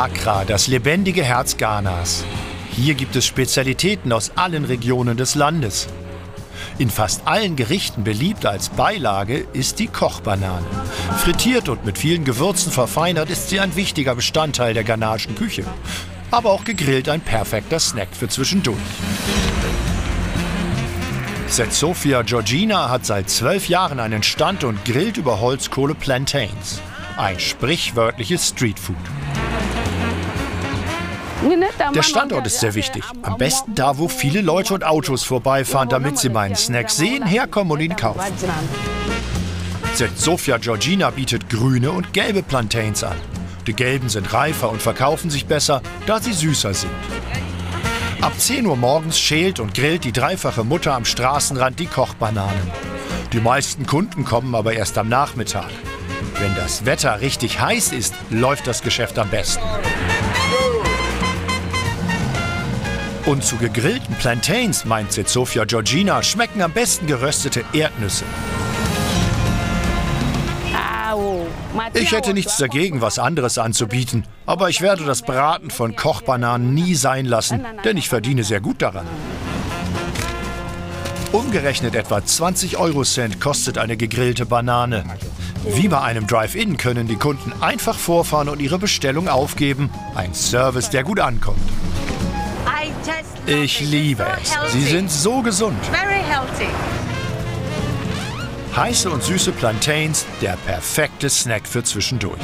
Accra, das lebendige Herz Ghanas. Hier gibt es Spezialitäten aus allen Regionen des Landes. In fast allen Gerichten beliebt als Beilage ist die Kochbanane. Frittiert und mit vielen Gewürzen verfeinert ist sie ein wichtiger Bestandteil der ghanaischen Küche. Aber auch gegrillt ein perfekter Snack für zwischendurch. Sofia Georgina hat seit zwölf Jahren einen Stand und grillt über Holzkohle Plantains. Ein sprichwörtliches Streetfood. Der Standort ist sehr wichtig. Am besten da, wo viele Leute und Autos vorbeifahren, damit sie meinen Snack sehen, herkommen und ihn kaufen. Sofia Georgina bietet grüne und gelbe Plantains an. Die gelben sind reifer und verkaufen sich besser, da sie süßer sind. Ab 10 Uhr morgens schält und grillt die dreifache Mutter am Straßenrand die Kochbananen. Die meisten Kunden kommen aber erst am Nachmittag. Wenn das Wetter richtig heiß ist, läuft das Geschäft am besten. Und zu gegrillten Plantains, meint Sofia Georgina, schmecken am besten geröstete Erdnüsse. Ich hätte nichts dagegen, was anderes anzubieten, aber ich werde das Braten von Kochbananen nie sein lassen, denn ich verdiene sehr gut daran. Umgerechnet etwa 20 Euro-Cent kostet eine gegrillte Banane. Wie bei einem Drive-In können die Kunden einfach vorfahren und ihre Bestellung aufgeben. Ein Service, der gut ankommt. Ich liebe es. Sie sind so gesund. Heiße und süße Plantains, der perfekte Snack für zwischendurch.